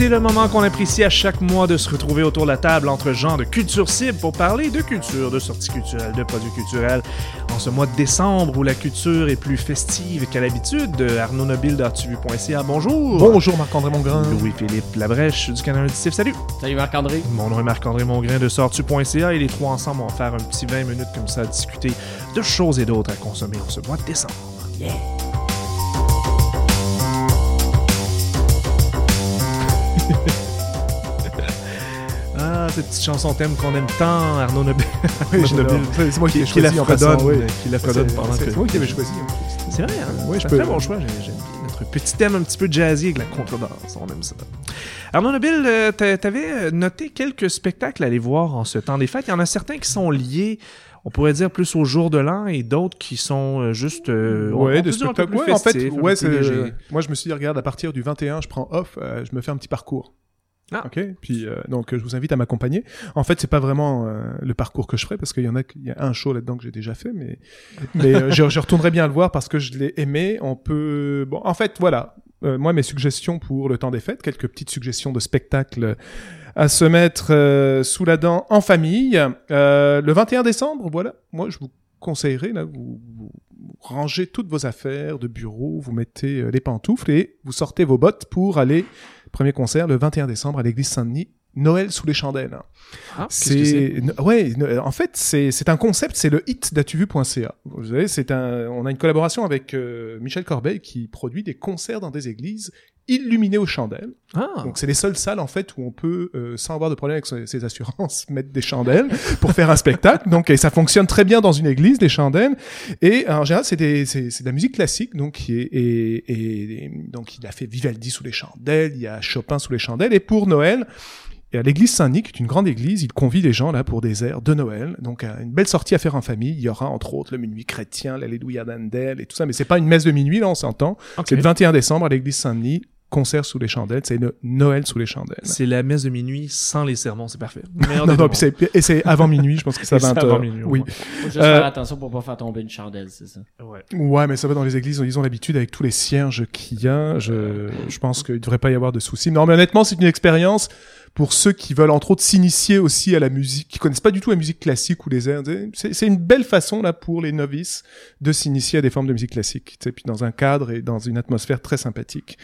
C'est le moment qu'on apprécie à chaque mois de se retrouver autour de la table entre gens de culture cible pour parler de culture, de sorties culturelles, de produits culturels. En ce mois de décembre où la culture est plus festive qu'à l'habitude, Arnaud Nobile d'artuvu.ca, bonjour. Bonjour Marc-André Mongrain. Louis-Philippe Labrèche du Canal Auditif, salut. Salut Marc-André. Mon nom est Marc-André Mongrain de sortu.ca et les trois ensemble vont faire un petit 20 minutes comme ça à discuter de choses et d'autres à consommer en ce mois de décembre. Yeah. Cette petite chanson thème qu'on aime tant, Arnaud Nobile. Oui. C'est moi qui l'ai choisi la en passant, fredonne, oui. qui la fredonne C'est- moi qui l'avais choisi. C'est vrai, hein? C'est je peux- très bon choix. J'ai- J'aime bien notre petit thème un petit peu jazzy avec la contrebasse. On aime ça. Arnaud Nobile, euh, t'a- t'avais noté quelques spectacles à aller voir en ce temps des fêtes. Il y en a certains qui sont liés, on pourrait dire, plus au jour de l'an et d'autres qui sont euh, juste. euh, Ouais, des spectacles. plus Ouais, en fait, festifs, ouais. Moi, je me suis dit, regarde, à partir du 21, je prends off, euh, je me fais un petit parcours. Ah. Ok. Puis euh, donc, je vous invite à m'accompagner. En fait, c'est pas vraiment euh, le parcours que je ferai parce qu'il y en a, il y a un show là-dedans que j'ai déjà fait, mais mais euh, je, je retournerai bien le voir parce que je l'ai aimé. On peut. Bon, en fait, voilà. Euh, moi, mes suggestions pour le temps des fêtes, quelques petites suggestions de spectacles à se mettre euh, sous la dent en famille. Euh, le 21 décembre, voilà. Moi, je vous conseillerais là, vous, vous- rangez toutes vos affaires de bureau, vous mettez les pantoufles et vous sortez vos bottes pour aller premier concert le 21 décembre à l'église Saint-Denis. Noël sous les chandelles. Ah, c'est? Ouais, en fait c'est c'est un concept, c'est le hit d'atuvu.ca. Vous savez, c'est un on a une collaboration avec euh, Michel Corbeil qui produit des concerts dans des églises illuminées aux chandelles. Ah, Donc c'est les seules salles en fait où on peut euh, sans avoir de problème avec ses, ses assurances mettre des chandelles pour faire un spectacle. Donc et ça fonctionne très bien dans une église les chandelles et en général c'est des de la musique classique donc qui est et- et- donc il a fait Vivaldi sous les chandelles, il y a Chopin sous les chandelles et pour Noël et à l'église Saint-Nic, qui est une grande église, il convie les gens là pour des airs de Noël. Donc euh, une belle sortie à faire en famille. Il y aura entre autres le minuit chrétien, l'Alléluia d'Andel et tout ça. Mais c'est pas une messe de minuit là, on s'entend. C'est le 21 décembre à l'église Saint-Denis, concert sous les chandelles. C'est le Noël sous les chandelles. C'est la messe de minuit sans les sermons, c'est parfait. Non, des non, et c'est avant minuit, je pense que c'est à Et c'est 20 avant heures. minuit, oui. Faut juste Euh, faire attention pour pas faire tomber une chandelle, c'est ça. Ouais. Ouais, mais ça va dans les églises, ils ont l'habitude avec tous les cierges qu'il y a. Je, je pense qu'il devrait pas y avoir de soucis. Non, mais honnêtement, c'est une expérience pour ceux qui veulent entre autres s'initier aussi à la musique, qui connaissent pas du tout la musique classique ou les airs. C'est, une belle façon là pour les novices de s'initier à des formes de musique classique. Sais, puis dans un cadre et dans une atmosphère très sympathique.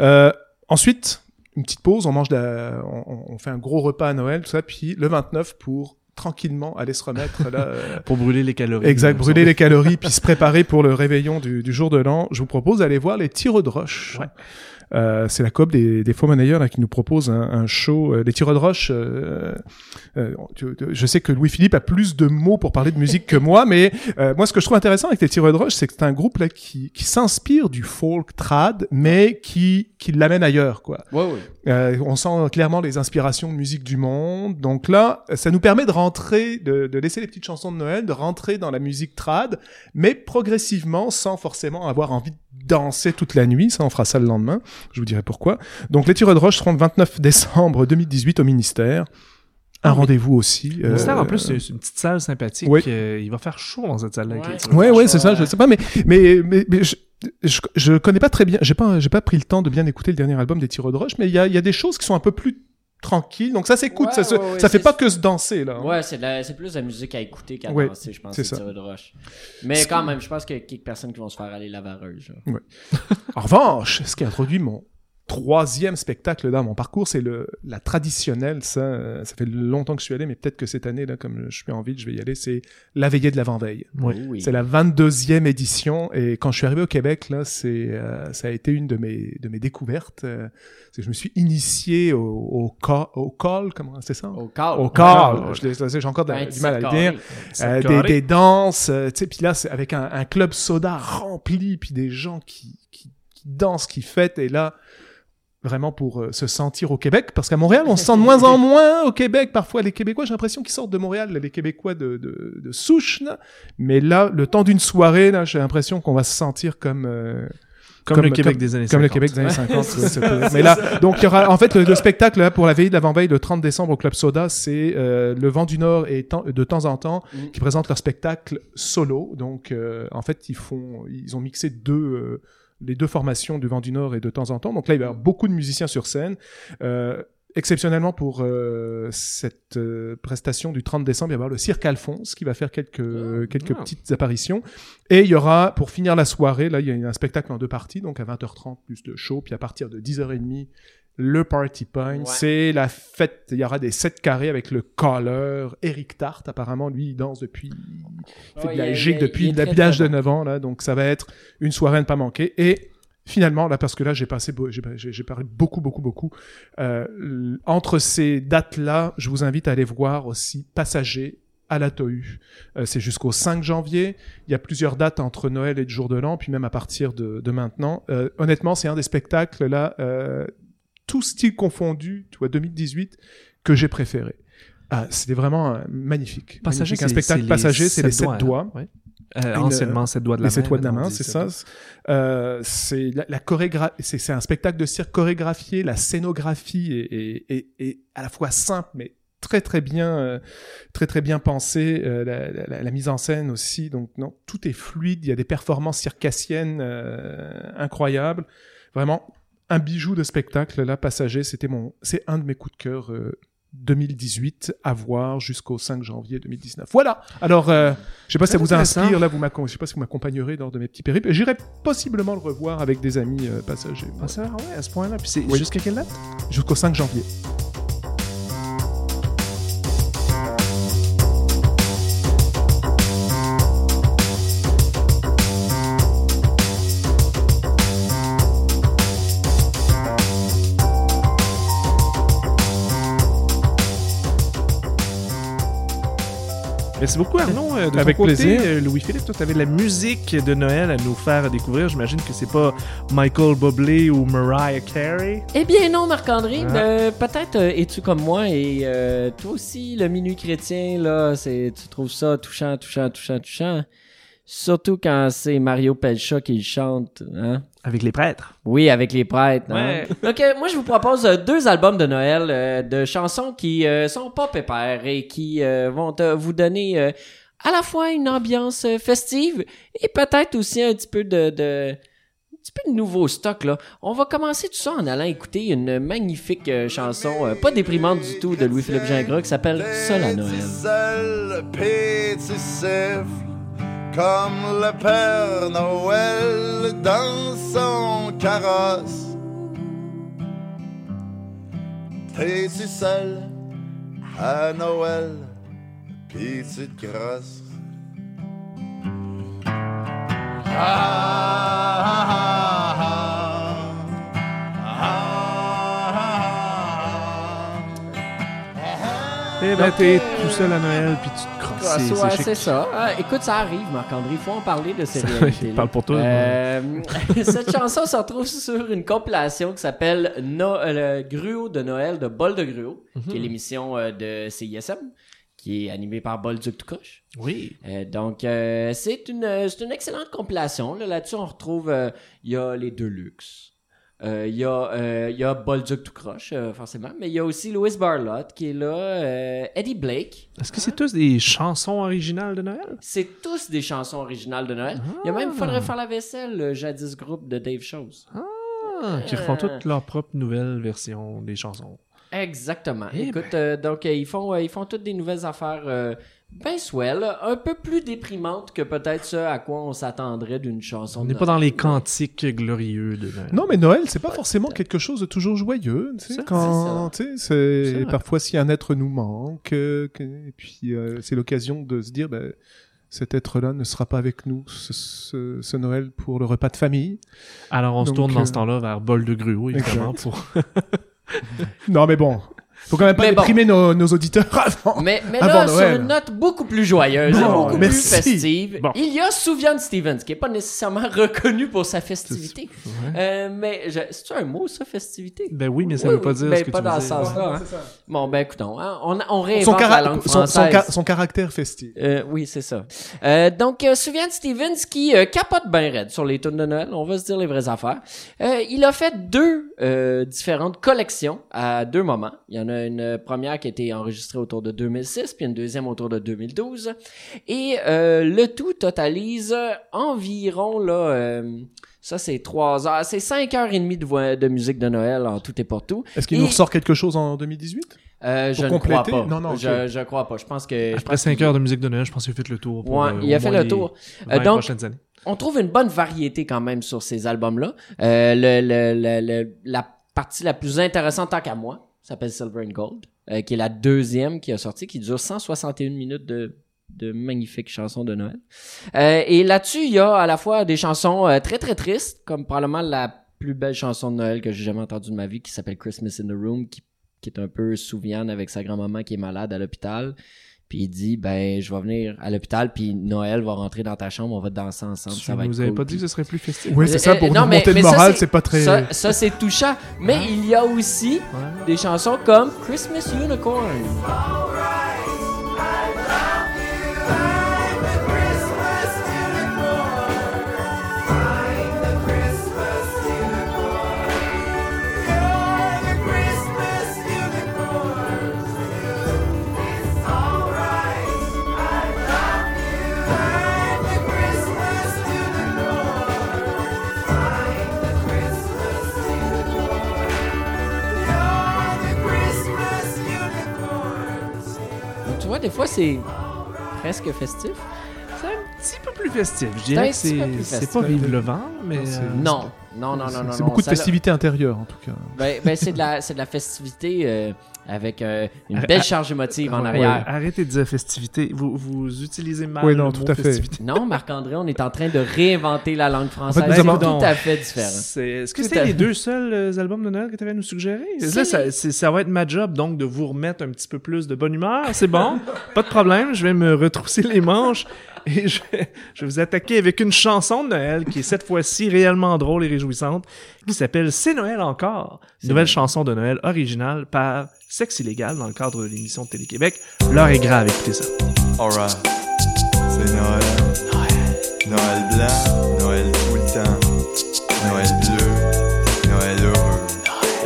Euh, ensuite, une petite pause, on mange, de la- on, on fait un gros repas à Noël, tout ça, puis le 29 pour tranquillement aller se remettre là. euh, Pour brûler les calories. Exact, brûler les calories puis se préparer pour le réveillon du, du jour de l'an. Je vous propose d'aller voir les tireux de roche. Ouais. Euh, c'est la coop des, des faux monnayeurs là, qui nous propose un, un show. Euh, les tireux de roche, euh, euh, je sais que Louis-Philippe a plus de mots pour parler de musique que moi, mais euh, moi ce que je trouve intéressant avec les tireux de roche, c'est que c'est un groupe là qui, qui s'inspire du folk trad, mais qui, qui l'amène ailleurs. quoi. Ouais, ouais. Euh, on sent clairement les inspirations de musique du monde. Donc là, ça nous permet de rentrer, de, de laisser les petites chansons de Noël, de rentrer dans la musique trad, mais progressivement, sans forcément avoir envie de danser toute la nuit. Ça, on fera ça le lendemain. Je vous dirai pourquoi. Donc les tireurs de roche seront le 29 décembre 2018 au ministère. Un Ah oui. rendez-vous aussi. Le Star, en euh, plus, c'est une petite salle sympathique. Oui. Euh, il va faire chaud dans cette salle-là. Ouais, ouais, c'est ça. Je sais pas, mais mais mais, mais je, je je connais pas très bien. J'ai pas j'ai pas pris le temps de bien écouter le dernier album des tireurs de roche, mais il y a il y a des choses qui sont un peu plus tranquilles. Donc ça s'écoute. Ouais, ça se, ouais, ouais, ça fait pas que se danser là. hein. Ouais, c'est la- plus de la musique à écouter qu'à Ouais, danser, je pense, c'est ça. de roche. Mais quand même, je pense qu'il y a quelques personnes qui vont se faire aller lavareuse. là. En revanche, ce qui a introduit mon troisième spectacle dans mon parcours, c'est le la traditionnelle. Ça, euh, ça fait longtemps que je suis allé, mais peut-être que cette année là, comme je suis en ville, je vais y aller. C'est la veillée de l'avant-veille. Oui. Oui. C'est la 22e édition et quand je suis arrivé au Québec là, c'est euh, ça a été une de mes de mes découvertes. Euh, c'est que je me suis initié au au, ca- au call, comment c'est ça? Au call. Au call. J'ai encore de- du mal à le dire. Euh, des, des danses, euh, tu sais, puis là, c'est avec un, un club soda rempli, puis des gens qui, qui, qui dansent, qui fêtent, et là, vraiment pour euh, se sentir au Québec, parce qu'à Montréal, on se sent de moins en moins au Québec. Parfois, les Québécois, j'ai l'impression qu'ils sortent de Montréal, les Québécois de, de, de souche, là. mais là, le temps d'une soirée, là, j'ai l'impression qu'on va se sentir comme... euh, Comme, Comme- le Québec comme- des années 50. comme le Québec des années 50. ouais, ça peut- C'est Mais là, donc il y aura en fait le, le spectacle là, pour la veille d'avant-veille le 30 décembre au Club Soda, c'est euh, le Vent du Nord et de temps en temps Mm. qui présentent leur spectacle solo. Donc euh, en fait ils font, ils ont mixé deux euh, les deux formations du Vent du Nord et de temps en temps. Donc là, il va y avoir beaucoup de musiciens sur scène. Euh, exceptionnellement pour euh, cette euh, prestation du 30 décembre, il va y avoir le Cirque Alphonse qui va faire quelques, quelques ah. petites apparitions. Et il y aura, pour finir la soirée, là, il y a un spectacle en deux parties, donc à 20h30 plus de show, puis à partir de 10h30, le Party Point. Ouais. C'est la fête, il y aura des sept carrés avec le caller, Eric Tart, apparemment, lui, il danse depuis, il fait de la gigue depuis l'âge de 9 ans, là, donc ça va être une soirée à ne pas manquer. Et finalement, là, parce que là, j'ai passé, j'ai parlé beaucoup, beaucoup, beaucoup. Euh, entre ces dates-là, je vous invite à aller voir aussi Passager à la Tohu. Euh, c'est jusqu'au 5 janvier. Il y a plusieurs dates entre Noël et le jour de l'an, puis même à partir de, de maintenant. Euh, honnêtement, c'est un des spectacles là, euh, tout style confondu, tu vois, 2018, que j'ai préféré. Ah, c'était vraiment euh, magnifique. Passager, Magnifique. un c'est- spectacle passager, c'est les sept doigts, doigts. hein, ouais. Euh, Une, anciennement, sept doigts de la Les main. sept doigts de la main, c'est ça. Euh, c'est la, la chorégra- c'est c'est un spectacle de cirque chorégraphié. La scénographie est, est, est, est à la fois simple, mais très très bien, euh, très très bien pensé. Euh, la, la- la mise en scène aussi. Donc non, tout est fluide. Il y a des performances circassiennes euh, incroyables. Vraiment un bijou de spectacle. Là, passager, c'était mon, c'est un de mes coups de cœur. euh, 2018 à voir jusqu'au 5 janvier 2019. Voilà. Alors, euh, je sais pas si ça vous inspire là, vous je sais pas si vous m'accompagnerez lors de mes petits périples. J'irai possiblement le revoir avec des amis euh, passagers Ah, ouais, à ce point-là. Puis c'est Oui. jusqu'à quelle date? jusqu'au 5 janvier. Merci beaucoup Arnaud. Euh, De ton Avec côté, plaisir. euh, Louis-Philippe, toi, tu avais de la musique de Noël à nous faire découvrir. J'imagine que c'est pas Michael Bublé ou Mariah Carey. Eh bien non, Marc-André, Ah. euh, peut-être euh, es-tu comme moi et euh, toi aussi, le minuit chrétien, là, c'est, tu trouves ça touchant, touchant, touchant, touchant. Surtout quand c'est Mario Pelcha qui le chante, hein? Avec les prêtres. Oui, avec les prêtres. Hein? Ouais. Donc, euh, moi, je vous propose euh, deux albums de Noël euh, de chansons qui euh, sont pas pépères et qui euh, vont te- vous donner euh, à la fois une ambiance festive et peut-être aussi un petit peu de, de un petit peu de nouveau stock là. On va commencer tout ça en allant écouter une magnifique euh, chanson euh, pas déprimante du tout de Louis-Philippe Gingras qui s'appelle Seul à Noël. Comme le Père Noël dans son carrosse. T'es-tu seul à Noël, pis tu Eh ben, t'es tout seul à Noël, puis tu te crosses. Ah, C'est- ouais, ça. Ah, écoute, ça arrive, Marc-André. Il faut en parler de ces Ça, réalités parle pour toi. Euh, cette chanson se retrouve sur une compilation qui s'appelle No- euh, le Gruau de Noël de Bol de Gruau, qui est Mhm. l'émission euh, de CISM, qui est animée par Bol Duc Toucoche. Oui. Euh, donc, euh, c'est une, une excellente compilation. Là, Là-dessus, on retrouve, euh, il y a les Deluxe. Euh, Il y, a, euh, y a Bolduc tout croche, euh, forcément, mais il y a aussi Louis Barlotte qui est là, Eddie Blake. Est-ce que c'est tous des chansons originales de Noël? C'est tous des chansons originales de Noël. Il y a même Faudrait faire la vaisselle, le jadis groupe de Dave Chose. Ah, qui refont toutes leurs propres nouvelles versions des chansons. Exactement. Eh Écoute, euh, donc euh, ils font euh, ils font toutes des nouvelles affaires ben swell, un peu plus déprimantes que peut-être ce à quoi on s'attendrait d'une chanson. On n'est pas dans Noël. les cantiques glorieux de Noël. Non, mais Noël, c'est pas forcément quelque chose de toujours joyeux. Tu sais, C'est- quand, tu sais, C'est c'est vrai. parfois si un être nous manque, euh, que- et puis euh, c'est l'occasion de se dire, ben, cet être-là ne sera pas avec nous ce, ce- ce Noël pour le repas de famille. Alors on se tourne dans euh, ce temps-là vers Bol de Gruau, évidemment, pour... Non, mais bon, faut quand même pas Mais bon. nos, nos auditeurs avant. Mais, mais Avant là, sur une note beaucoup plus joyeuse, Bon, beaucoup merci. plus festive, Bon. il y a Souviane Stevens, qui est pas nécessairement reconnu pour sa festivité. Ouais. Euh, mais je- c'est un mot, ça, festivité? Ben oui, mais ça Oui, veut pas oui, dire ben ce que pas tu dans ce sens-là. hein. Bon, ben écoutons, hein, on, on réinvente Son, la cara- langue son, son, française. ca- son caractère festif. Euh, oui, c'est ça. Euh, donc, euh, Souviane Stevens qui euh, capote bien raide sur les tunes de Noël, on va se dire les vraies affaires. Euh, il a fait deux euh, différentes collections à deux moments. Il y en a une première qui a été enregistrée autour de 2006, puis une deuxième autour de 2012. Et euh, le tout totalise environ là, euh, Ça, c'est trois heures. C'est cinq heures et demie de, voix- de musique de Noël en tout et pour tout. Est-ce qu'il Et- nous ressort quelque chose en 2018 Euh, je ne crois pas. Non, non, je, je crois pas. Je pense que. Après pense 5 qu'il- heures de musique de Noël, je pense qu'il a fait le tour. Pour, Ouais, euh, il a fait le tour. 20 Euh, donc, prochaines années. on trouve une bonne variété quand même sur ces albums-là. Euh, le, le, le- le- la partie la plus intéressante tant qu'à moi s'appelle Silver and Gold, euh, qui est la deuxième qui a sorti, qui dure 161 minutes de magnifiques chansons de Noël. Euh, et là-dessus, il y a à la fois des chansons euh, très très tristes, comme probablement la plus belle chanson de Noël que j'ai jamais entendue de ma vie, qui s'appelle Christmas in the Room, qui, qui est un peu Souviane avec sa grand-maman qui est malade à l'hôpital. Puis il dit, ben, je vais venir à l'hôpital, puis Noël va rentrer dans ta chambre, on va danser ensemble, Tu ça va être nous avais cool. pas dit que ce serait plus festif? Oui, c'est Euh, ça, pour euh, non, nous mais- monter mais le moral, c'est- pas très... Ça, ça c'est touchant. Mais il y a aussi Ouais. des chansons comme Christmas Unicorn. C'est presque festif. Peu plus festif. Je dirais un que c'est pas vive le vent, mais. Non, euh, Non, non, non. C'est beaucoup de festivités intérieures, en tout cas. Ben, ben, c'est de la, c'est de la festivité euh, avec euh, une belle charge émotive en ouais, arrière. Arrêtez de dire festivité. Vous, vous utilisez mal Oui, non, le tout mot à fait. festivité. Non, Marc-André, on est en train de réinventer la langue française. En fait, nous c'est tout à fait différent. C'est- Est-ce que c'était les fait. deux seuls euh, albums de Noël que tu avais à nous suggérer? Là, ça va être ma job, donc, de vous remettre un petit peu plus de bonne humeur. C'est bon. Pas de problème. Je vais me retrousser les manches et je vais, je vais vous attaquer avec une chanson de Noël qui est cette fois-ci réellement drôle et réjouissante, qui s'appelle C'est Noël encore. Une nouvelle chanson de Noël originale par Sexe Illégal dans le cadre de l'émission de Télé-Québec. L'heure est grave, écoutez ça. Alright, c'est Noël. Noël. Noël blanc, Noël tout le temps. Noël bleu, Noël heureux.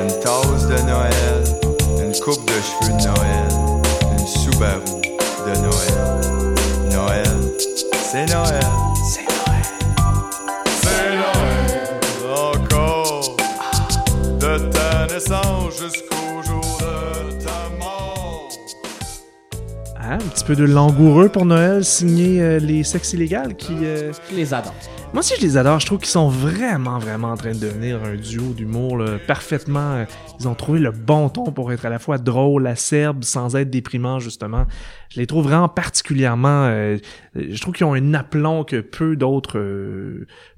Une tasse de Noël, une coupe de cheveux de Noël, c'est Noël. C'est Noël. C'est Noël. Encore. De ta naissance jusqu'au jour Hein, un petit peu de langoureux pour Noël, signé euh, les Sexes Illégales qui... euh, Je les adore. Moi aussi, je les adore. Je trouve qu'ils sont vraiment, vraiment en train de devenir un duo d'humour parfaitement. euh, Ils ont trouvé le bon ton pour être à la fois drôle, acerbe, sans être déprimant, justement. Je les trouve vraiment particulièrement... euh, je trouve qu'ils ont un aplomb que peu d'autres...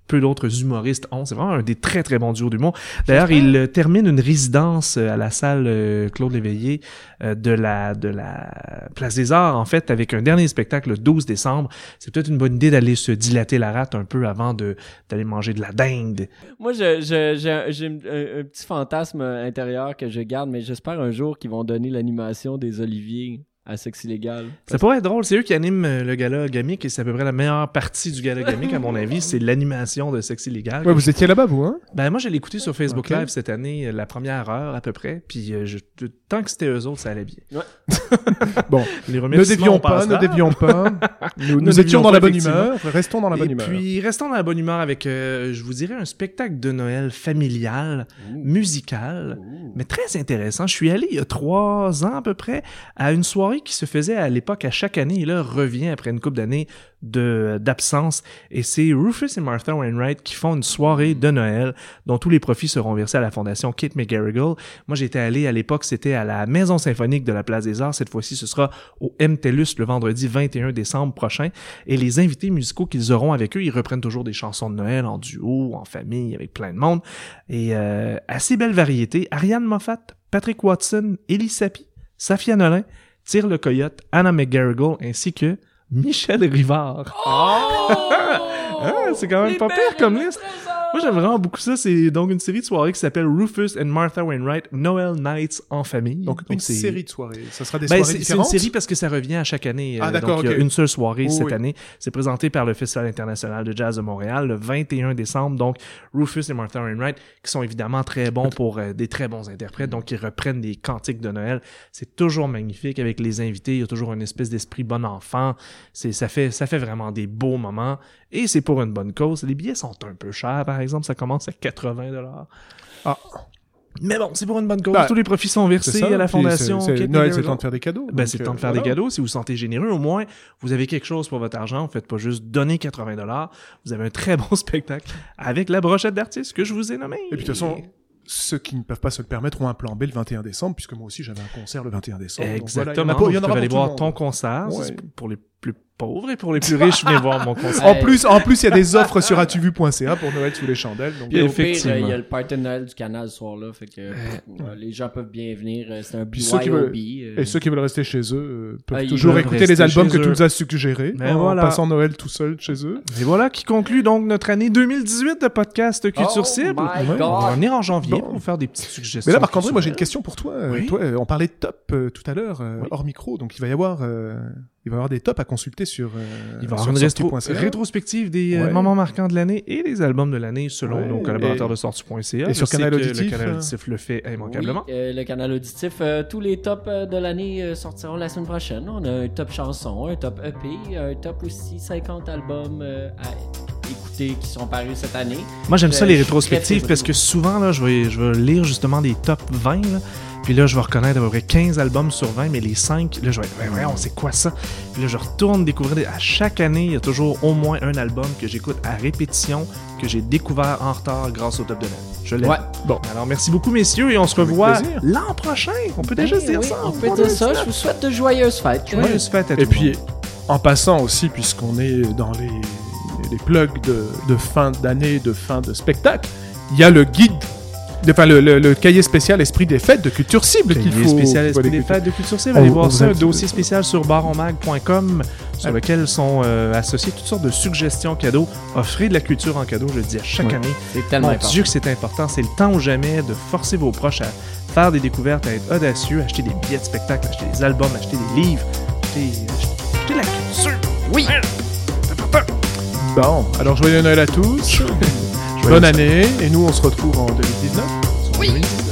peu d'autres humoristes ont. C'est vraiment un des très très bons duos d'humour. D'ailleurs, il euh, termine une résidence euh, à la salle euh, Claude Léveillé de la de la Place des Arts en fait avec un dernier spectacle le 12 décembre. C'est peut-être une bonne idée d'aller se dilater la rate un peu avant d'aller manger de la dinde. Moi, je- je- j'ai j'ai un, un petit fantasme intérieur que je garde, mais j'espère un jour qu'ils vont donner l'animation des Oliviers à Sexe Illégal. Ça pourrait être drôle. C'est eux qui animent euh, le gala gamique et c'est à peu près la meilleure partie du gala gamique à mon avis. C'est l'animation de Sexe Illégal. Ouais, vous étiez là-bas, vous, hein? Ben moi, je l'ai écouté sur Facebook Ok. Live cette année, euh, la première heure à peu près. Puis euh, je, tant que c'était eux autres, ça allait bien. Bon, Les ne dévions on pas, ne dévions pas. Nous, étions dans pas, la bonne humeur. Restons dans la bonne Et humeur. puis, restons dans la bonne humeur avec, euh, je vous dirais, un spectacle de Noël familial, musical, mais très intéressant. Je suis allé il y a trois ans à peu près à une soirée qui se faisait à l'époque à chaque année et là revient après une couple d'années d'absence et c'est Rufus et Martha Wainwright qui font une soirée de Noël dont tous les profits seront versés à la fondation Kate McGarrigle. Moi j'étais allé à l'époque c'était à la Maison symphonique de la Place des Arts. Cette fois-ci ce sera au MTELUS le vendredi 21 décembre prochain et les invités musicaux qu'ils auront avec eux, ils reprennent toujours des chansons de Noël en duo, en famille, avec plein de monde. Et euh, assez belle variété. Ariane Moffat, Patrick Watson, Elie Sapi, Safia Nolin, Tire le Coyote, Anna McGarrigle, ainsi que Michel Rivard. Ah, c'est quand même pas pire comme liste. Moi, j'aime vraiment beaucoup ça. C'est donc une série de soirées qui s'appelle Rufus and Martha Wainwright Noel Nights en famille. Donc, une c'est- série de soirées. Ça sera des ben, soirées c'est c'est une différentes? série parce que ça revient à chaque année. Ah, Euh, d'accord, donc, il y a une seule soirée cette oui. année. C'est présenté par le Festival international de jazz de Montréal le 21 décembre. Donc, Rufus et Martha Wainwright, qui sont évidemment très bons pour euh, des très bons interprètes. Donc, ils reprennent des cantiques de Noël. C'est toujours magnifique avec les invités. Il y a toujours une espèce d'esprit bon enfant. C'est, ça fait, ça fait vraiment des beaux moments. Et c'est pour une bonne cause. Les billets sont un peu chers, par par exemple, ça commence à 80 dollars. Ah. Mais bon, c'est pour une bonne cause. Tous les profits sont versés ça. à la fondation. c'est- c'est- Noël, temps de faire des cadeaux. Ben, c'est le euh, temps de faire voilà. des cadeaux. Si vous vous sentez généreux, au moins, vous avez quelque chose pour votre argent. Vous faites pas juste donner 80 dollars. Vous avez un très bon spectacle avec la brochette d'artistes que je vous ai nommé. Et puis de toute façon, ceux qui ne peuvent pas se le permettre ont un plan B le 21 décembre, puisque moi aussi j'avais un concert le 21 décembre. Donc voilà, Exactement. il y en a pour- il y en aura tu peux aller voir ton concert. Ça, Ouais. c'est Pour les plus pauvres et pour les plus riches, venez voir mon concert. En plus, en plus, il y a des offres sur atuvu.ca pour Noël sous les chandelles. Donc, Effectivement. euh, il y a le party Noël du canal ce soir-là, fait que euh, les gens peuvent bien venir. euh, C'est un Puis ceux qui veulent- BYOB. euh, Et ceux qui veulent rester chez eux euh, peuvent Ah, toujours écouter les albums que tu nous as suggérés Ben en voilà. passant Noël tout seul chez eux. Et voilà qui conclut donc notre année 2018 de podcast Culture Oh Cible. Ouais. God. On va en janvier Bon. pour faire des petites suggestions. Mais là, Marc-André, moi j'ai une question pour toi. Oui. toi, on parlait de top euh, tout à l'heure, euh, Oui. hors micro, donc il va y avoir, euh, il va y avoir des tops à consulter sur. euh, Il va y avoir une rétro- rétrospective des euh, Ouais. moments marquants de l'année et des albums de l'année selon Ouais. nos collaborateurs Et- de sortie.ca. et sur Canal Auditif, Le canal euh, auditif le fait immanquablement. Oui, euh, le canal auditif, euh, tous les tops de l'année sortiront la semaine prochaine. On a un top chanson, un top EP, un top aussi 50 albums euh, à écouter qui sont parus cette année. Moi, j'aime ça les rétrospectives parce que souvent, là, je vais, je vais lire justement des top 20. là. Puis là, je vais reconnaître à peu près 15 albums sur 20, mais les 5, là, je vais être, ouais, ouais, on sait quoi ça? Puis là, je retourne découvrir. des- À chaque année, il y a toujours au moins un album que j'écoute à répétition, que j'ai découvert en retard grâce au top de l'année. Je l'aime. Ouais. Bon. Alors, merci beaucoup, messieurs, et on se revoit l'an prochain. On peut déjà se dire Oui, ça. on peut dire ça. Je vous souhaite de joyeuses fêtes. Joyeuse fête à Et tout puis, monde. en passant aussi, puisqu'on est dans les, les plugs de, de fin d'année, de fin de spectacle, il y a le guide, enfin le, le- le cahier spécial Esprit des fêtes de Culture Cible qu'il Cahier faut. spécial qu'il faut Esprit des fêtes de Culture Cible. Allez on voir ça, un dossier spécial sur baronmag.com sur lequel sont euh, associées toutes sortes de suggestions cadeaux. Offrez de la culture en cadeau, je le dis à chaque Ouais. année. C'est tellement Mon important. Dieu que c'est important. C'est le temps ou jamais de forcer vos proches à faire des découvertes, à être audacieux, acheter des billets de spectacle, acheter des albums, acheter des livres, acheter, acheter de la culture. Oui. Bon, alors joyeux Noël à tous, bonne année, et nous on se retrouve en 2019. Oui.